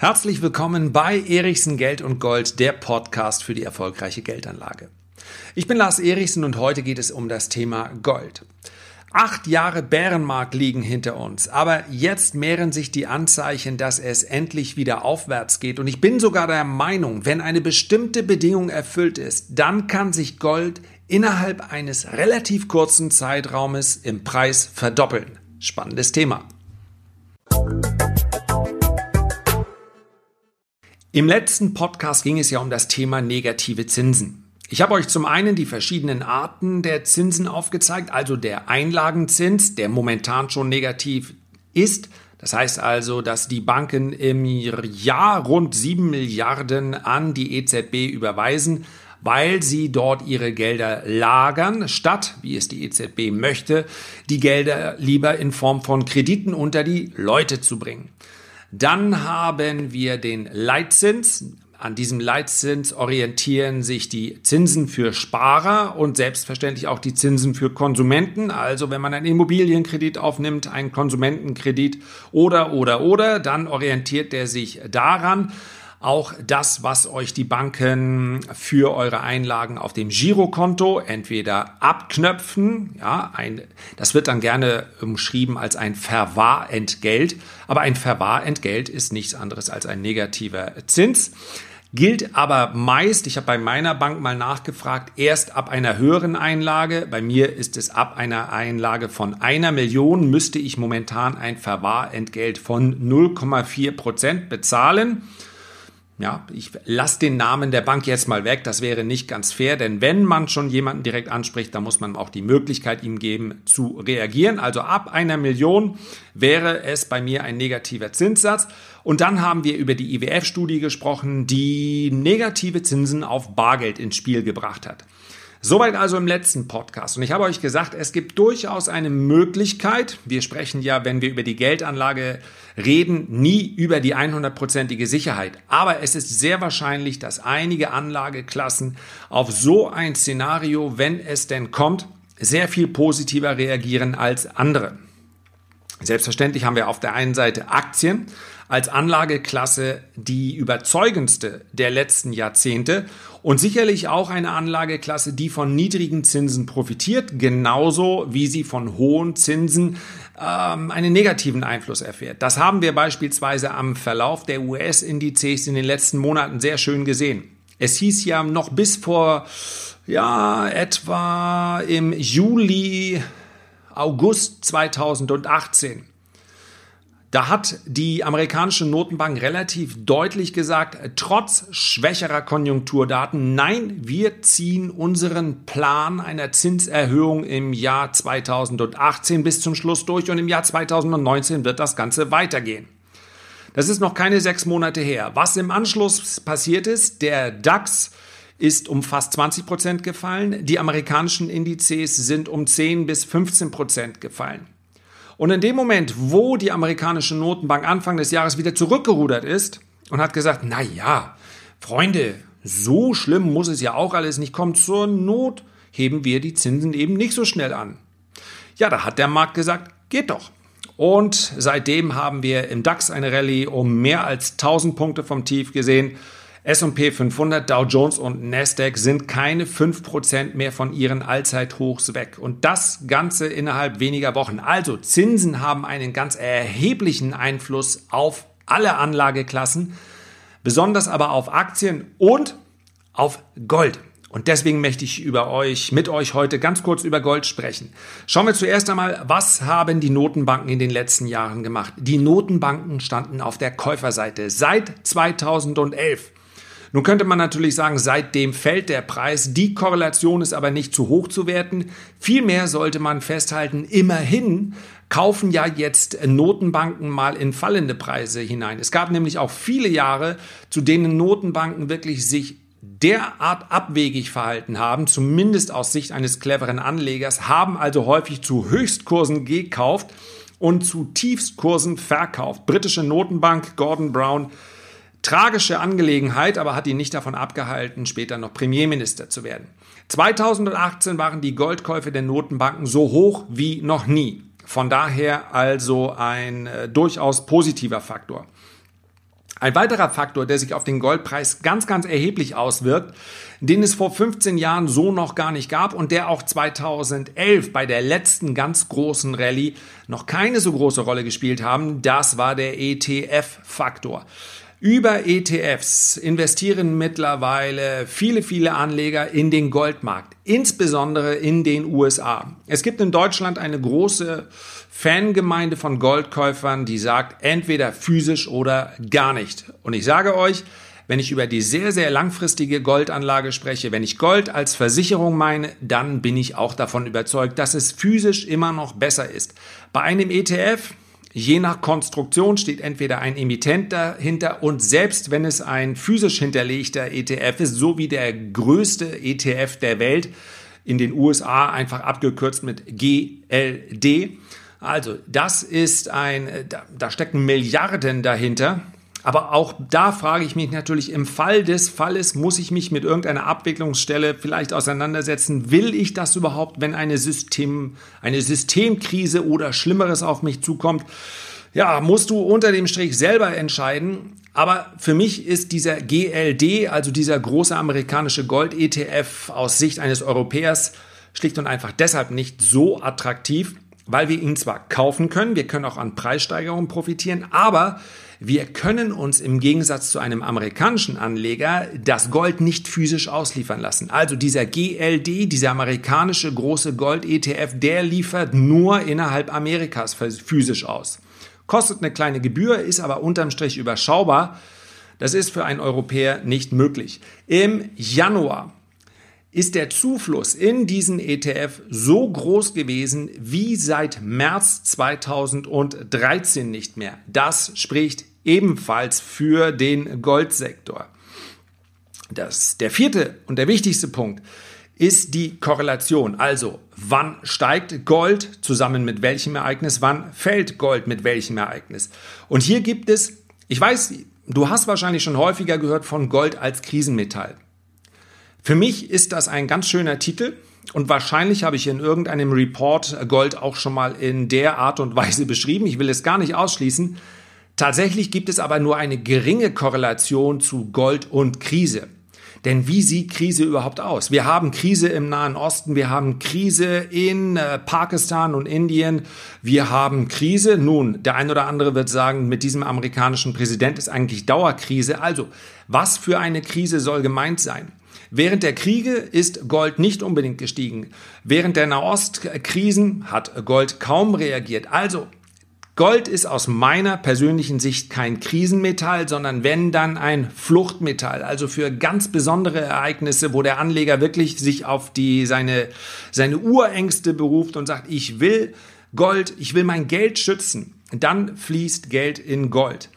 Herzlich willkommen bei Erichsen Geld und Gold, der Podcast für die erfolgreiche Geldanlage. Ich bin Lars Erichsen und heute geht es um das Thema Gold. Acht Jahre Bärenmarkt liegen hinter uns, aber jetzt mehren sich die Anzeichen, dass es endlich wieder aufwärts geht. Und ich bin sogar der Meinung, wenn eine bestimmte Bedingung erfüllt ist, dann kann sich Gold innerhalb eines relativ kurzen Zeitraumes im Preis verdoppeln. Spannendes Thema. Im letzten Podcast ging es ja um das Thema negative Zinsen. Ich habe euch zum einen die verschiedenen Arten der Zinsen aufgezeigt, also der Einlagenzins, der momentan schon negativ ist. Das heißt also, dass die Banken im Jahr rund 7 Milliarden an die EZB überweisen, weil sie dort ihre Gelder lagern, statt, wie es die EZB möchte, die Gelder lieber in Form von Krediten unter die Leute zu bringen. Dann haben wir den Leitzins. An diesem Leitzins orientieren sich die Zinsen für Sparer und selbstverständlich auch die Zinsen für Konsumenten. Also wenn man einen Immobilienkredit aufnimmt, einen Konsumentenkredit oder, oder, oder, dann orientiert der sich daran auch das, was euch die Banken für eure Einlagen auf dem Girokonto entweder abknöpfen, ja, ein, das wird dann gerne umschrieben als ein Verwahrentgelt, aber ein Verwahrentgelt ist nichts anderes als ein negativer Zins. Gilt aber meist, ich habe bei meiner Bank mal nachgefragt, erst ab einer höheren Einlage. Bei mir ist es ab einer Einlage von einer Million, müsste ich momentan ein Verwahrentgelt von 0,4 Prozent bezahlen. Ja, ich lasse den Namen der Bank jetzt mal weg. Das wäre nicht ganz fair, denn wenn man schon jemanden direkt anspricht, dann muss man auch die Möglichkeit ihm geben zu reagieren. Also ab einer Million wäre es bei mir ein negativer Zinssatz. Und dann haben wir über die IWF-Studie gesprochen, die negative Zinsen auf Bargeld ins Spiel gebracht hat. Soweit also im letzten Podcast. Und ich habe euch gesagt, es gibt durchaus eine Möglichkeit. Wir sprechen ja, wenn wir über die Geldanlage reden, nie über die 100%ige Sicherheit. Aber es ist sehr wahrscheinlich, dass einige Anlageklassen auf so ein Szenario, wenn es denn kommt, sehr viel positiver reagieren als andere. Selbstverständlich haben wir auf der einen Seite Aktien als Anlageklasse die überzeugendste der letzten Jahrzehnte und sicherlich auch eine Anlageklasse, die von niedrigen Zinsen profitiert, genauso wie sie von hohen Zinsen ähm, einen negativen Einfluss erfährt. Das haben wir beispielsweise am Verlauf der US-Indizes in den letzten Monaten sehr schön gesehen. Es hieß ja noch bis vor ja etwa im Juli August 2018 da hat die amerikanische Notenbank relativ deutlich gesagt, trotz schwächerer Konjunkturdaten, nein, wir ziehen unseren Plan einer Zinserhöhung im Jahr 2018 bis zum Schluss durch und im Jahr 2019 wird das Ganze weitergehen. Das ist noch keine sechs Monate her. Was im Anschluss passiert ist, der DAX ist um fast 20 Prozent gefallen, die amerikanischen Indizes sind um 10 bis 15 Prozent gefallen. Und in dem Moment, wo die amerikanische Notenbank Anfang des Jahres wieder zurückgerudert ist und hat gesagt, na ja, Freunde, so schlimm muss es ja auch alles nicht kommen. Zur Not heben wir die Zinsen eben nicht so schnell an. Ja, da hat der Markt gesagt, geht doch. Und seitdem haben wir im DAX eine Rallye um mehr als 1000 Punkte vom Tief gesehen. S&P 500, Dow Jones und Nasdaq sind keine 5% mehr von ihren Allzeithochs weg. Und das Ganze innerhalb weniger Wochen. Also Zinsen haben einen ganz erheblichen Einfluss auf alle Anlageklassen, besonders aber auf Aktien und auf Gold. Und deswegen möchte ich über euch, mit euch heute ganz kurz über Gold sprechen. Schauen wir zuerst einmal, was haben die Notenbanken in den letzten Jahren gemacht? Die Notenbanken standen auf der Käuferseite seit 2011. Nun könnte man natürlich sagen, seitdem fällt der Preis. Die Korrelation ist aber nicht zu hoch zu werten. Vielmehr sollte man festhalten, immerhin kaufen ja jetzt Notenbanken mal in fallende Preise hinein. Es gab nämlich auch viele Jahre, zu denen Notenbanken wirklich sich derart abwegig verhalten haben, zumindest aus Sicht eines cleveren Anlegers, haben also häufig zu Höchstkursen gekauft und zu Tiefstkursen verkauft. Britische Notenbank Gordon Brown Tragische Angelegenheit, aber hat ihn nicht davon abgehalten, später noch Premierminister zu werden. 2018 waren die Goldkäufe der Notenbanken so hoch wie noch nie. Von daher also ein äh, durchaus positiver Faktor. Ein weiterer Faktor, der sich auf den Goldpreis ganz, ganz erheblich auswirkt, den es vor 15 Jahren so noch gar nicht gab und der auch 2011 bei der letzten ganz großen Rallye noch keine so große Rolle gespielt haben, das war der ETF-Faktor. Über ETFs investieren mittlerweile viele, viele Anleger in den Goldmarkt, insbesondere in den USA. Es gibt in Deutschland eine große Fangemeinde von Goldkäufern, die sagt, entweder physisch oder gar nicht. Und ich sage euch, wenn ich über die sehr, sehr langfristige Goldanlage spreche, wenn ich Gold als Versicherung meine, dann bin ich auch davon überzeugt, dass es physisch immer noch besser ist. Bei einem ETF Je nach Konstruktion steht entweder ein Emittent dahinter und selbst wenn es ein physisch hinterlegter ETF ist, so wie der größte ETF der Welt in den USA, einfach abgekürzt mit GLD. Also das ist ein, da, da stecken Milliarden dahinter. Aber auch da frage ich mich natürlich, im Fall des Falles muss ich mich mit irgendeiner Abwicklungsstelle vielleicht auseinandersetzen. Will ich das überhaupt, wenn eine, System, eine Systemkrise oder Schlimmeres auf mich zukommt? Ja, musst du unter dem Strich selber entscheiden. Aber für mich ist dieser GLD, also dieser große amerikanische Gold-ETF aus Sicht eines Europäers, schlicht und einfach deshalb nicht so attraktiv, weil wir ihn zwar kaufen können, wir können auch an Preissteigerungen profitieren, aber wir können uns im Gegensatz zu einem amerikanischen Anleger das Gold nicht physisch ausliefern lassen. Also dieser GLD, dieser amerikanische große Gold-ETF, der liefert nur innerhalb Amerikas physisch aus. Kostet eine kleine Gebühr, ist aber unterm Strich überschaubar. Das ist für einen Europäer nicht möglich. Im Januar ist der Zufluss in diesen ETF so groß gewesen wie seit März 2013 nicht mehr. Das spricht ebenfalls für den Goldsektor. Das, der vierte und der wichtigste Punkt ist die Korrelation. Also, wann steigt Gold zusammen mit welchem Ereignis? Wann fällt Gold mit welchem Ereignis? Und hier gibt es, ich weiß, du hast wahrscheinlich schon häufiger gehört von Gold als Krisenmetall. Für mich ist das ein ganz schöner Titel und wahrscheinlich habe ich in irgendeinem Report Gold auch schon mal in der Art und Weise beschrieben. Ich will es gar nicht ausschließen. Tatsächlich gibt es aber nur eine geringe Korrelation zu Gold und Krise. Denn wie sieht Krise überhaupt aus? Wir haben Krise im Nahen Osten, wir haben Krise in äh, Pakistan und Indien, wir haben Krise. Nun, der ein oder andere wird sagen, mit diesem amerikanischen Präsident ist eigentlich Dauerkrise. Also, was für eine Krise soll gemeint sein? Während der Kriege ist Gold nicht unbedingt gestiegen. Während der Nahostkrisen hat Gold kaum reagiert. Also Gold ist aus meiner persönlichen Sicht kein Krisenmetall, sondern wenn dann ein Fluchtmetall. Also für ganz besondere Ereignisse, wo der Anleger wirklich sich auf die, seine, seine Urängste beruft und sagt, ich will Gold, ich will mein Geld schützen. Dann fließt Geld in Gold.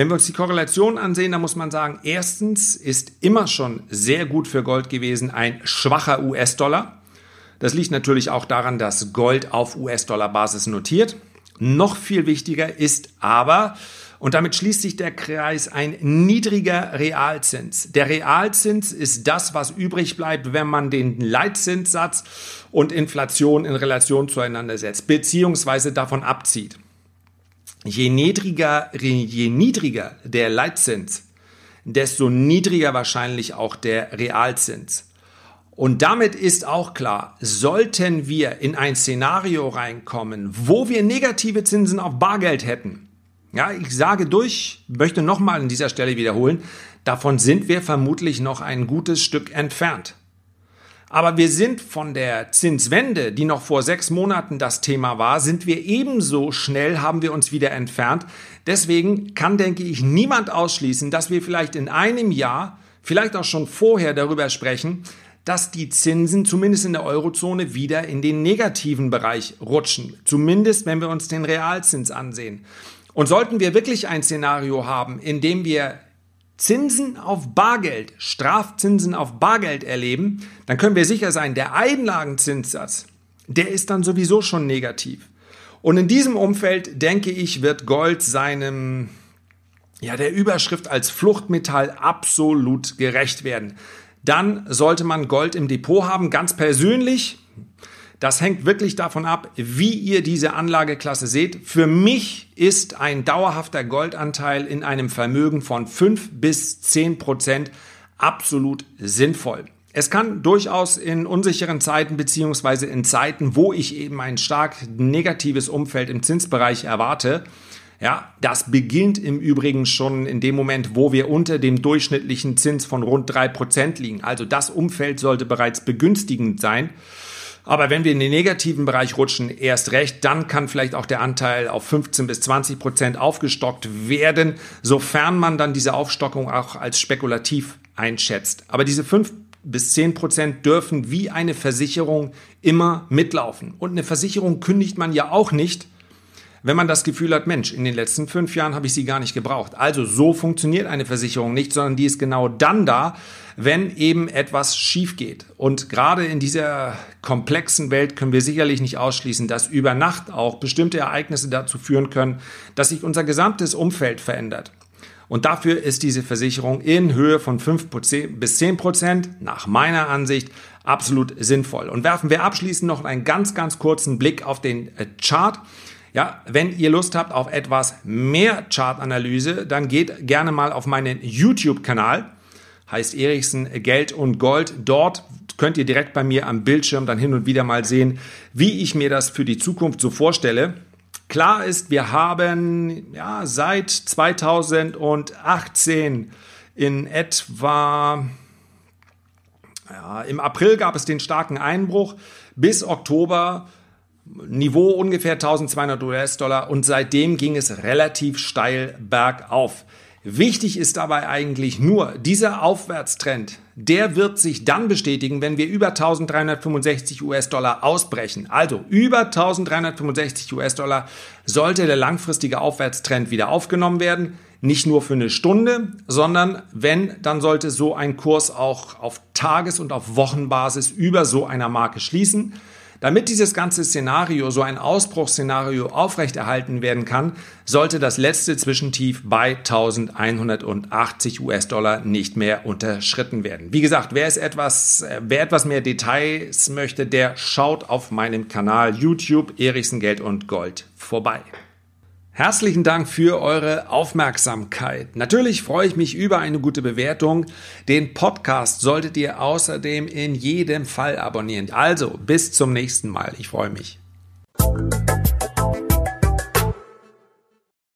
Wenn wir uns die Korrelation ansehen, dann muss man sagen, erstens ist immer schon sehr gut für Gold gewesen ein schwacher US-Dollar. Das liegt natürlich auch daran, dass Gold auf US-Dollar-Basis notiert. Noch viel wichtiger ist aber, und damit schließt sich der Kreis, ein niedriger Realzins. Der Realzins ist das, was übrig bleibt, wenn man den Leitzinssatz und Inflation in Relation zueinander setzt, beziehungsweise davon abzieht. Je niedriger, je niedriger der Leitzins, desto niedriger wahrscheinlich auch der Realzins. Und damit ist auch klar, sollten wir in ein Szenario reinkommen, wo wir negative Zinsen auf Bargeld hätten, ja, ich sage durch, möchte nochmal an dieser Stelle wiederholen, davon sind wir vermutlich noch ein gutes Stück entfernt. Aber wir sind von der Zinswende, die noch vor sechs Monaten das Thema war, sind wir ebenso schnell, haben wir uns wieder entfernt. Deswegen kann, denke ich, niemand ausschließen, dass wir vielleicht in einem Jahr, vielleicht auch schon vorher darüber sprechen, dass die Zinsen zumindest in der Eurozone wieder in den negativen Bereich rutschen. Zumindest wenn wir uns den Realzins ansehen. Und sollten wir wirklich ein Szenario haben, in dem wir Zinsen auf Bargeld, Strafzinsen auf Bargeld erleben, dann können wir sicher sein, der Einlagenzinssatz, der ist dann sowieso schon negativ. Und in diesem Umfeld, denke ich, wird Gold seinem, ja, der Überschrift als Fluchtmetall absolut gerecht werden dann sollte man Gold im Depot haben. Ganz persönlich, Das hängt wirklich davon ab, wie ihr diese Anlageklasse seht. Für mich ist ein dauerhafter Goldanteil in einem Vermögen von 5 bis 10 Prozent absolut sinnvoll. Es kann durchaus in unsicheren Zeiten beziehungsweise in Zeiten, wo ich eben ein stark negatives Umfeld im Zinsbereich erwarte, ja, das beginnt im Übrigen schon in dem Moment, wo wir unter dem durchschnittlichen Zins von rund 3% liegen. Also das Umfeld sollte bereits begünstigend sein. Aber wenn wir in den negativen Bereich rutschen, erst recht, dann kann vielleicht auch der Anteil auf 15 bis 20 Prozent aufgestockt werden, sofern man dann diese Aufstockung auch als spekulativ einschätzt. Aber diese 5 bis 10 Prozent dürfen wie eine Versicherung immer mitlaufen. Und eine Versicherung kündigt man ja auch nicht, wenn man das Gefühl hat, Mensch, in den letzten fünf Jahren habe ich sie gar nicht gebraucht. Also so funktioniert eine Versicherung nicht, sondern die ist genau dann da, wenn eben etwas schief geht. Und gerade in dieser komplexen Welt können wir sicherlich nicht ausschließen, dass über Nacht auch bestimmte Ereignisse dazu führen können, dass sich unser gesamtes Umfeld verändert. Und dafür ist diese Versicherung in Höhe von 5 bis 10 Prozent nach meiner Ansicht absolut sinnvoll. Und werfen wir abschließend noch einen ganz, ganz kurzen Blick auf den äh, Chart. Ja, wenn ihr Lust habt auf etwas mehr Chartanalyse, dann geht gerne mal auf meinen YouTube-Kanal. Heißt Erichsen Geld und Gold. Dort könnt ihr direkt bei mir am Bildschirm dann hin und wieder mal sehen, wie ich mir das für die Zukunft so vorstelle. Klar ist, wir haben ja seit 2018 in etwa ja, im April gab es den starken Einbruch bis Oktober Niveau ungefähr 1200 US-Dollar und seitdem ging es relativ steil bergauf. Wichtig ist dabei eigentlich nur, dieser Aufwärtstrend, der wird sich dann bestätigen, wenn wir über 1365 US-Dollar ausbrechen. Also über 1365 US-Dollar sollte der langfristige Aufwärtstrend wieder aufgenommen werden. Nicht nur für eine Stunde, sondern wenn, dann sollte so ein Kurs auch auf Tages- und auf Wochenbasis über so einer Marke schließen. Damit dieses ganze Szenario, so ein Ausbruchsszenario aufrechterhalten werden kann, sollte das letzte Zwischentief bei 1180 US-Dollar nicht mehr unterschritten werden. Wie gesagt, wer, etwas, wer etwas mehr Details möchte, der schaut auf meinem Kanal YouTube Erichsen Geld und Gold vorbei. Herzlichen Dank für eure Aufmerksamkeit. Natürlich freue ich mich über eine gute Bewertung. Den Podcast solltet ihr außerdem in jedem Fall abonnieren. Also bis zum nächsten Mal. Ich freue mich.